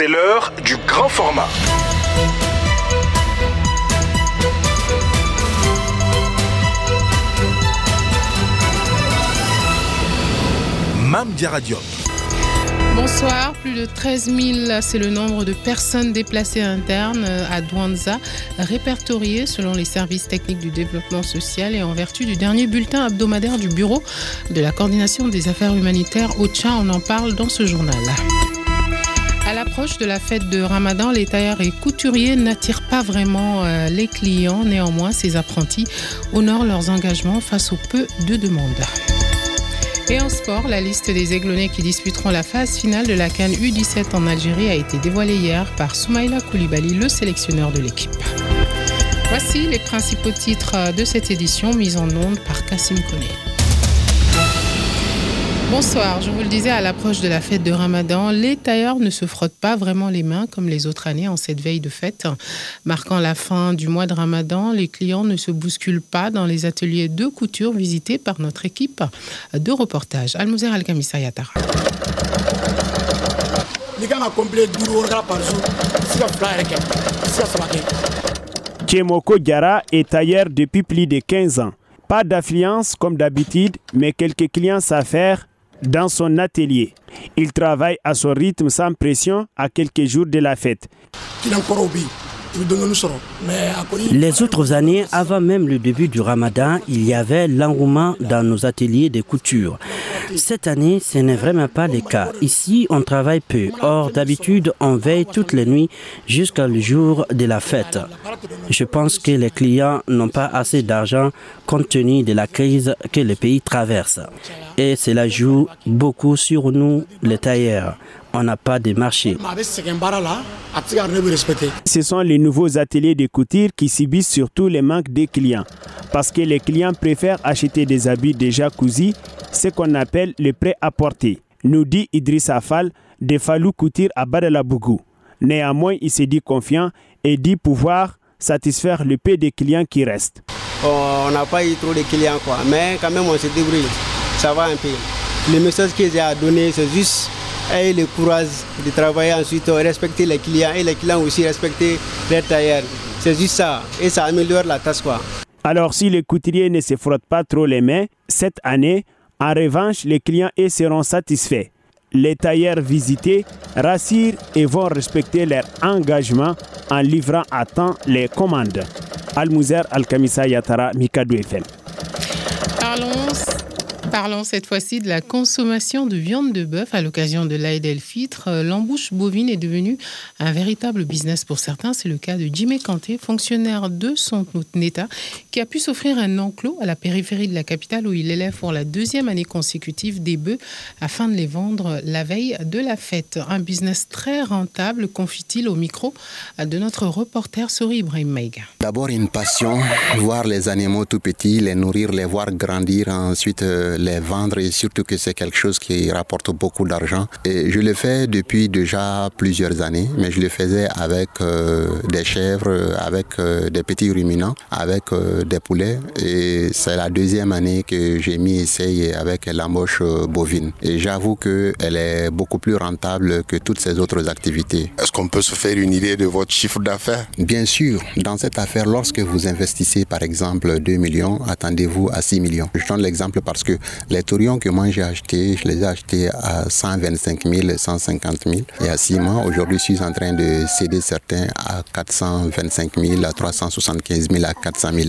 C'est l'heure du grand format. Mam Bonsoir, plus de 13 000, c'est le nombre de personnes déplacées internes à Douanza, répertoriées selon les services techniques du développement social et en vertu du dernier bulletin hebdomadaire du Bureau de la coordination des affaires humanitaires OCHA. On en parle dans ce journal. À l'approche de la fête de Ramadan, les tailleurs et couturiers n'attirent pas vraiment euh, les clients. Néanmoins, ces apprentis honorent leurs engagements face au peu de demandes. Et en sport, la liste des aiglonnés qui disputeront la phase finale de la Cannes U17 en Algérie a été dévoilée hier par Soumaïla Koulibaly, le sélectionneur de l'équipe. Voici les principaux titres de cette édition mise en onde par Kassim Kone. Bonsoir, je vous le disais à l'approche de la fête de Ramadan, les tailleurs ne se frottent pas vraiment les mains comme les autres années en cette veille de fête. Marquant la fin du mois de Ramadan, les clients ne se bousculent pas dans les ateliers de couture visités par notre équipe de reportage. Almouzer al Yatara. Kemoko Diara est tailleur depuis plus de 15 ans. Pas d'affluence comme d'habitude, mais quelques clients s'affairent dans son atelier. Il travaille à son rythme sans pression à quelques jours de la fête. Les autres années, avant même le début du ramadan, il y avait l'engouement dans nos ateliers de couture. Cette année, ce n'est vraiment pas le cas. Ici, on travaille peu. Or, d'habitude, on veille toutes les nuits jusqu'au jour de la fête. Je pense que les clients n'ont pas assez d'argent compte tenu de la crise que le pays traverse. Et cela joue beaucoup sur nous, les tailleurs on n'a pas de marché. Ce sont les nouveaux ateliers de couture qui subissent surtout les manques des clients. Parce que les clients préfèrent acheter des habits déjà cousus, ce qu'on appelle le prêt à porter. Nous dit Idriss Afal de Falou Couture à Badalabougou. Néanmoins, il s'est dit confiant et dit pouvoir satisfaire le peu des clients qui restent. Oh, on n'a pas eu trop de clients, quoi. mais quand même on se débrouille. Ça va un peu. Le message qu'ils ont donné, c'est juste et le courage de travailler ensuite, respecter les clients et les clients aussi respecter les tailleurs. C'est juste ça et ça améliore la tâche quoi. Alors si les couturiers ne se frottent pas trop les mains, cette année, en revanche, les clients seront satisfaits. Les tailleurs visités rassurent et vont respecter leur engagement en livrant à temps les commandes. Al-Mouzer Al-Kamisa Yatara, Mikadou FM. Parlons cette fois-ci de la consommation de viande de bœuf à l'occasion de l'Aïd el-Fitr. L'embouche bovine est devenue un véritable business pour certains. C'est le cas de Jimé Kanté, fonctionnaire de son Neta, qui a pu s'offrir un enclos à la périphérie de la capitale où il élève pour la deuxième année consécutive des bœufs afin de les vendre la veille de la fête. Un business très rentable, confie-t-il au micro de notre reporter Sori Ibrahim Maïga. D'abord une passion, voir les animaux tout petits, les nourrir, les voir grandir, ensuite euh, les vendre et surtout que c'est quelque chose qui rapporte beaucoup d'argent. Et je le fais depuis déjà plusieurs années, mais je le faisais avec euh, des chèvres, avec euh, des petits ruminants, avec euh, des poulets. Et c'est la deuxième année que j'ai mis essai avec l'embauche bovine. Et j'avoue qu'elle est beaucoup plus rentable que toutes ces autres activités. Est-ce qu'on peut se faire une idée de votre chiffre d'affaires? Bien sûr. Dans cette affaire, lorsque vous investissez par exemple 2 millions, attendez-vous à 6 millions. Je donne l'exemple parce que les tourions que moi j'ai achetés, je les ai achetés à 125 000, 150 000. Et à 6 mois, aujourd'hui, je suis en train de céder certains à 425 000, à 375 000, à 400 000.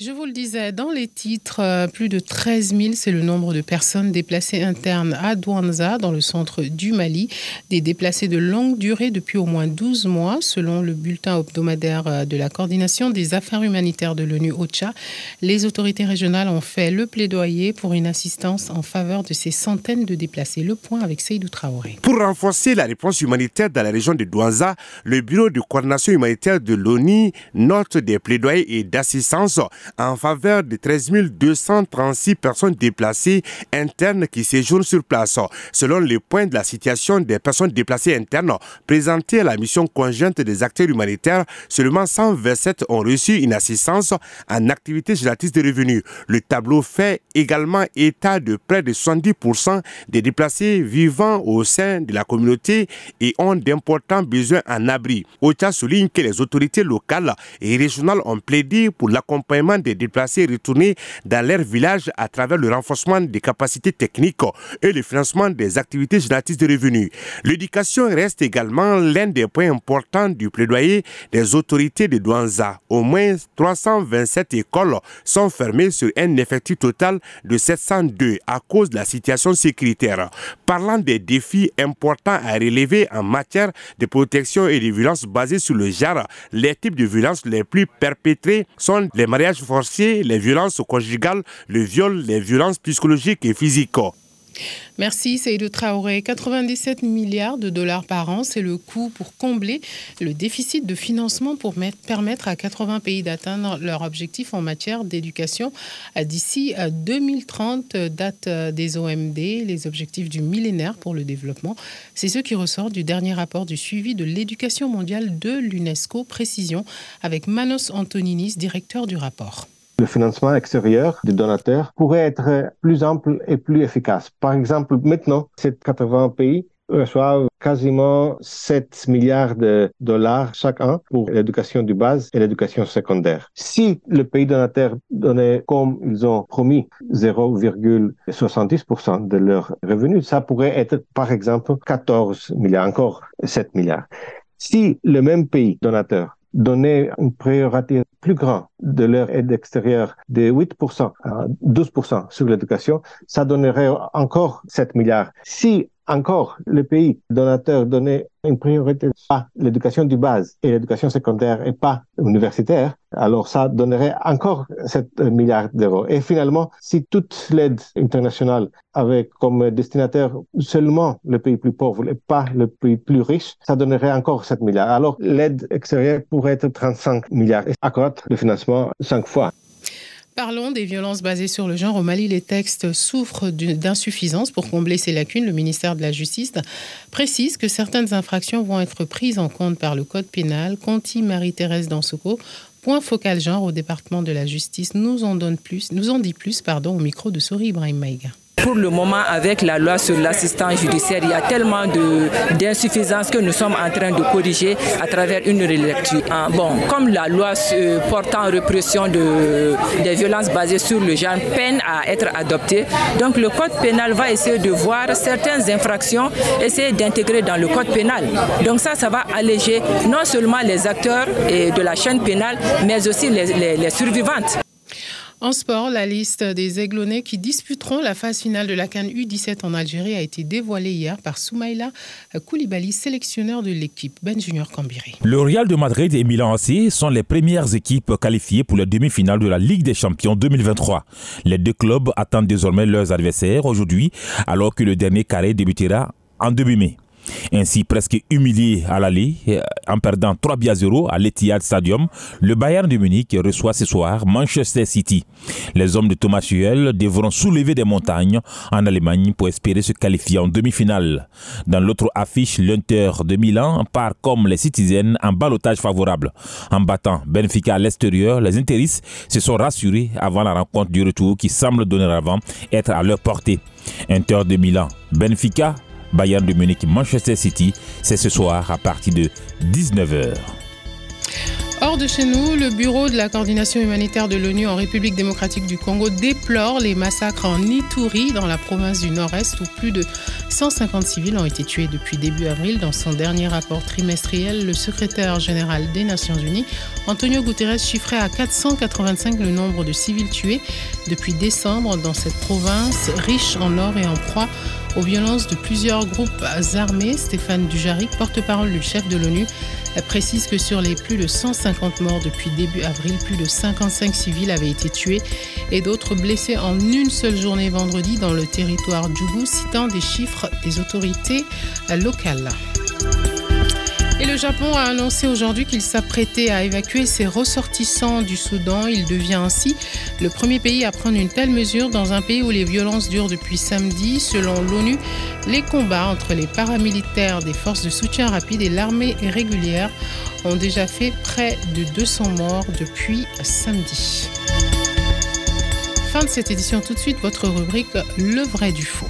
Je vous le disais, dans les titres, euh, plus de 13 000, c'est le nombre de personnes déplacées internes à Douanza, dans le centre du Mali. Des déplacés de longue durée depuis au moins 12 mois, selon le bulletin hebdomadaire euh, de la coordination des affaires humanitaires de l'ONU OCHA. Les autorités régionales ont fait le plaidoyer pour une assistance en faveur de ces centaines de déplacés. Le point avec Seydou Traoré. Pour renforcer la réponse humanitaire dans la région de Douanza, le bureau de coordination humanitaire de l'ONU note des plaidoyers et d'assistance en faveur de 13 236 personnes déplacées internes qui séjournent sur place. Selon les points de la situation des personnes déplacées internes présentés à la mission conjointe des acteurs humanitaires, seulement 127 ont reçu une assistance en activité génératrice de revenus. Le tableau fait également état de près de 70% des déplacés vivant au sein de la communauté et ont d'importants besoins en abri. OCHA souligne que les autorités locales et régionales ont plaidé pour l'accompagnement des déplacés retournés dans leur village à travers le renforcement des capacités techniques et le financement des activités génératrices de revenus. L'éducation reste également l'un des points importants du plaidoyer des autorités de Douanza. Au moins 327 écoles sont fermées sur un effectif total de 702 à cause de la situation sécuritaire. Parlant des défis importants à relever en matière de protection et de violences basées sur le genre, les types de violences les plus perpétrés sont les mariages les violences conjugales, le viol, les violences psychologiques et physiques. Merci Seydou Traoré. 97 milliards de dollars par an, c'est le coût pour combler le déficit de financement pour permettre à 80 pays d'atteindre leur objectif en matière d'éducation d'ici à 2030, date des OMD, les objectifs du millénaire pour le développement. C'est ce qui ressort du dernier rapport du suivi de l'éducation mondiale de l'UNESCO. Précision avec Manos Antoninis, directeur du rapport le financement extérieur des donateurs pourrait être plus ample et plus efficace. Par exemple, maintenant, ces 80 pays reçoivent quasiment 7 milliards de dollars chaque an pour l'éducation du base et l'éducation secondaire. Si le pays donateur donnait, comme ils ont promis, 0,70% de leurs revenus, ça pourrait être, par exemple, 14 milliards, encore 7 milliards. Si le même pays donateur donner une priorité plus grande de leur aide extérieure de 8% à 12% sur l'éducation, ça donnerait encore 7 milliards. Encore le pays donateur donnait une priorité à l'éducation du base et l'éducation secondaire et pas universitaire, alors ça donnerait encore 7 milliards d'euros. Et finalement, si toute l'aide internationale avait comme destinataire seulement le pays plus pauvre et pas le pays plus riche, ça donnerait encore 7 milliards. Alors l'aide extérieure pourrait être 35 milliards et accroître le financement 5 fois. Parlons des violences basées sur le genre. Au Mali, les textes souffrent d'insuffisance. Pour combler ces lacunes, le ministère de la Justice précise que certaines infractions vont être prises en compte par le Code pénal. Conti Marie-Thérèse Dansoko, point focal genre au département de la Justice, nous en donne plus, nous en dit plus au micro de Sori Ibrahim Maïga. Pour le moment, avec la loi sur l'assistant judiciaire, il y a tellement d'insuffisances que nous sommes en train de corriger à travers une relecture. Ah, bon, comme la loi portant répression de, des violences basées sur le genre peine à être adoptée, donc le code pénal va essayer de voir certaines infractions, essayer d'intégrer dans le code pénal. Donc ça, ça va alléger non seulement les acteurs de la chaîne pénale, mais aussi les, les survivantes. En sport, la liste des Aiglonnais qui disputeront la phase finale de la Cannes U17 en Algérie a été dévoilée hier par Soumaïla Koulibaly, sélectionneur de l'équipe Ben Junior Cambiri. Le Real de Madrid et Milan AC sont les premières équipes qualifiées pour la demi-finale de la Ligue des Champions 2023. Les deux clubs attendent désormais leurs adversaires aujourd'hui, alors que le dernier carré débutera en début mai. Ainsi, presque humilié à l'aller, euh, en perdant 3 à 0 à l'Etihad Stadium, le Bayern de Munich reçoit ce soir Manchester City. Les hommes de Thomas Tuchel devront soulever des montagnes en Allemagne pour espérer se qualifier en demi-finale. Dans l'autre affiche, l'Inter de Milan part comme les Citizens en balotage favorable. En battant Benfica à l'extérieur, les Interis se sont rassurés avant la rencontre du retour qui semble donner avant être à leur portée. Inter de Milan, Benfica Bayern de Munich, Manchester City. C'est ce soir à partir de 19h. Hors de chez nous, le Bureau de la coordination humanitaire de l'ONU en République démocratique du Congo déplore les massacres en Ituri, dans la province du Nord-Est, où plus de 150 civils ont été tués depuis début avril. Dans son dernier rapport trimestriel, le secrétaire général des Nations Unies, Antonio Guterres, chiffrait à 485 le nombre de civils tués depuis décembre dans cette province riche en or et en proie aux violences de plusieurs groupes armés. Stéphane Dujarric, porte-parole du chef de l'ONU, précise que sur les plus de 150 morts depuis début avril, plus de 55 civils avaient été tués et d'autres blessés en une seule journée vendredi dans le territoire Djougou, citant des chiffres des autorités locales. Et le Japon a annoncé aujourd'hui qu'il s'apprêtait à évacuer ses ressortissants du Soudan. Il devient ainsi le premier pays à prendre une telle mesure dans un pays où les violences durent depuis samedi. Selon l'ONU, les combats entre les paramilitaires des forces de soutien rapide et l'armée régulière ont déjà fait près de 200 morts depuis samedi. Fin de cette édition, tout de suite votre rubrique Le vrai du faux.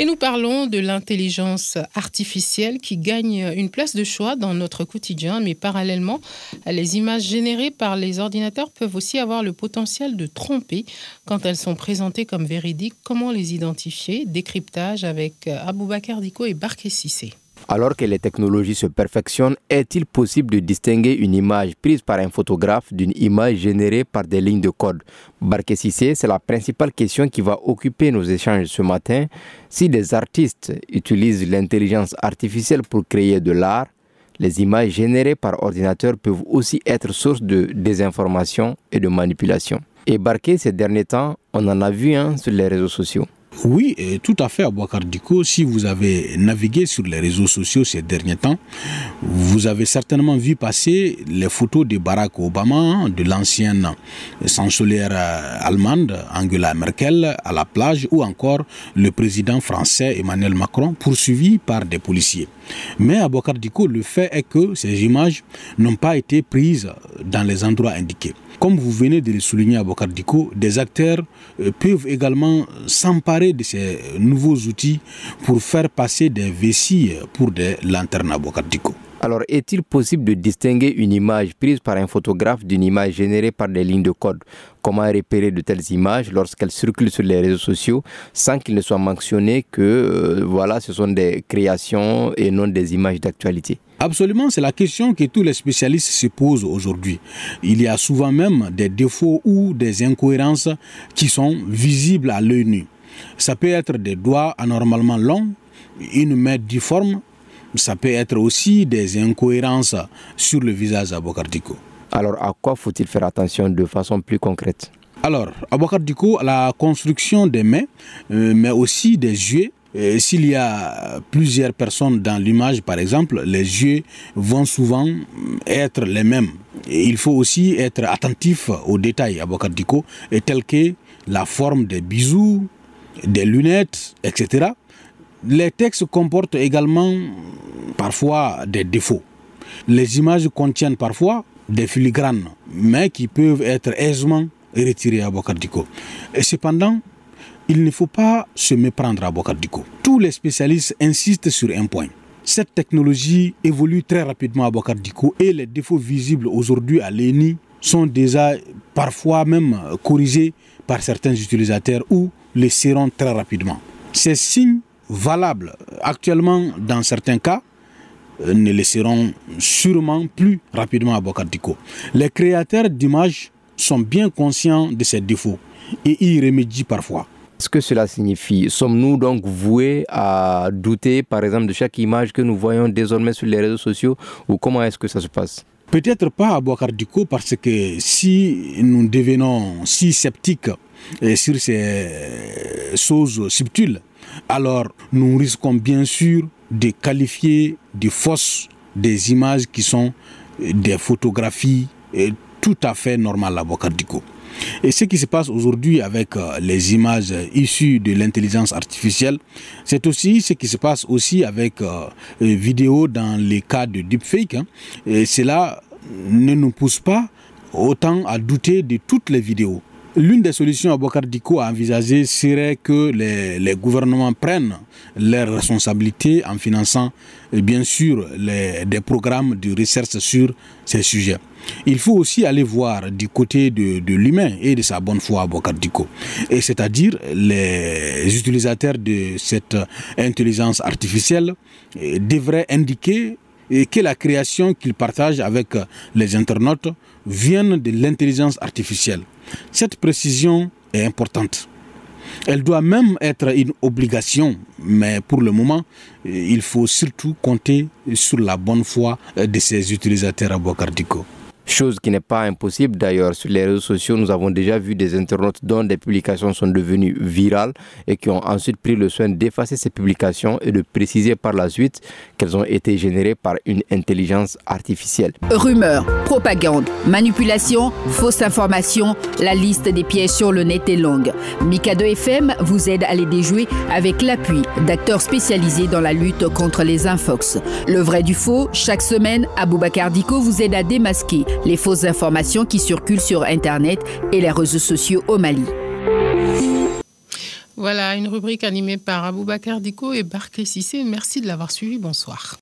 Et nous parlons de l'intelligence artificielle qui gagne une place de choix dans notre quotidien, mais parallèlement, les images générées par les ordinateurs peuvent aussi avoir le potentiel de tromper quand elles sont présentées comme véridiques. Comment les identifier? Décryptage avec Aboubakar Diko et Barké Sissé. Alors que les technologies se perfectionnent, est-il possible de distinguer une image prise par un photographe d'une image générée par des lignes de code? Barké Sissé, c'est la principale question qui va occuper nos échanges ce matin. Si des artistes utilisent l'intelligence artificielle pour créer de l'art, les images générées par ordinateur peuvent aussi être source de désinformation et de manipulation. Et ces derniers temps, on en a vu un sur les réseaux sociaux. Oui, tout à fait, Abouakar Diko. Si vous avez navigué sur les réseaux sociaux ces derniers temps, vous avez certainement vu passer les photos de Barack Obama, de l'ancienne chancelière allemande Angela Merkel à la plage ou encore le président français Emmanuel Macron poursuivi par des policiers. Mais à Diko, le fait est que ces images n'ont pas été prises dans les endroits indiqués. Comme vous venez de le souligner à Bokardiko, des acteurs euh, peuvent également s'emparer de ces nouveaux outils pour faire passer des vessies pour des lanternes à Bokardiko. Alors, est-il possible de distinguer une image prise par un photographe d'une image générée par des lignes de code? Comment repérer de telles images lorsqu'elles circulent sur les réseaux sociaux sans qu'il ne soit mentionné que euh, voilà, ce sont des créations et non des images d'actualité? Absolument, c'est la question que tous les spécialistes se posent aujourd'hui. Il y a souvent même des défauts ou des incohérences qui sont visibles à l'œil nu. Ça peut être des doigts anormalement longs, une main difforme, ça peut être aussi des incohérences sur le visage à Alors à quoi faut-il faire attention de façon plus concrète? Alors, à à la construction des mains, euh, mais aussi des yeux, s'il y a plusieurs personnes dans l'image, par exemple, les yeux vont souvent être les mêmes. il faut aussi être attentif aux détails à Bokardiko, tels que la forme des bisous, des lunettes, etc. Les textes comportent également parfois des défauts. Les images contiennent parfois des filigranes, mais qui peuvent être aisément retirées à Bokardiko. Et cependant, il ne faut pas se méprendre à Bokardiko. Tous les spécialistes insistent sur un point. Cette technologie évolue très rapidement à Bokardiko et les défauts visibles aujourd'hui à l'ENI sont déjà parfois même corrigés par certains utilisateurs ou les seront très rapidement. Ces signes valables actuellement dans certains cas euh, ne les seront sûrement plus rapidement à Bokardiko. Les créateurs d'images sont bien conscients de ces défauts et y remédient parfois. Ce que cela signifie, sommes-nous donc voués à douter, par exemple, de chaque image que nous voyons désormais sur les réseaux sociaux ou comment est-ce que ça se passe? Peut-être pas à Boakardiko parce que si nous devenons si sceptiques eh, sur ces choses subtiles, alors nous risquons bien sûr de qualifier de fausses des images qui sont des photographies eh, tout à fait normales à Boakardiko. Et ce qui se passe aujourd'hui avec euh, les images issues de l'intelligence artificielle, c'est aussi ce qui se passe aussi avec euh, vidéos dans les cas de deepfake. Hein. Et cela ne nous pousse pas autant à douter de toutes les vidéos. L'une des solutions à Bokardiko a envisagé serait que les, gouvernements prennent leurs responsabilités en finançant bien sûr des programmes de recherche sur ces sujets. Il faut aussi aller voir du côté de, l'humain et de sa bonne foi à Bokardiko, et c'est-à-dire les utilisateurs de cette intelligence artificielle eh, devraient indiquer que la création qu'ils partagent avec les internautes vienne de l'intelligence artificielle. Cette précision est importante. Elle doit même être une obligation, mais pour le moment, il faut surtout compter sur la bonne foi de ces utilisateurs à Bocardico. Chose qui n'est pas impossible d'ailleurs. Sur les réseaux sociaux, nous avons déjà vu des internautes dont des publications sont devenues virales et qui ont ensuite pris le soin d'effacer ces publications et de préciser par la suite qu'elles ont été générées par une intelligence artificielle. Rumeurs, propagande, manipulation, fausses informations, la liste des pièges sur le net est longue. Mikado FM vous aide à les déjouer avec l'appui d'acteurs spécialisés dans la lutte contre les infox. Le vrai du faux, chaque semaine, Aboubacar Diko vous aide à démasquer les fausses informations qui circulent sur Internet et les réseaux sociaux au Mali. Voilà, une rubrique animée par Aboubacar Diko et Barké Sissé. Merci de l'avoir suivi. Bonsoir.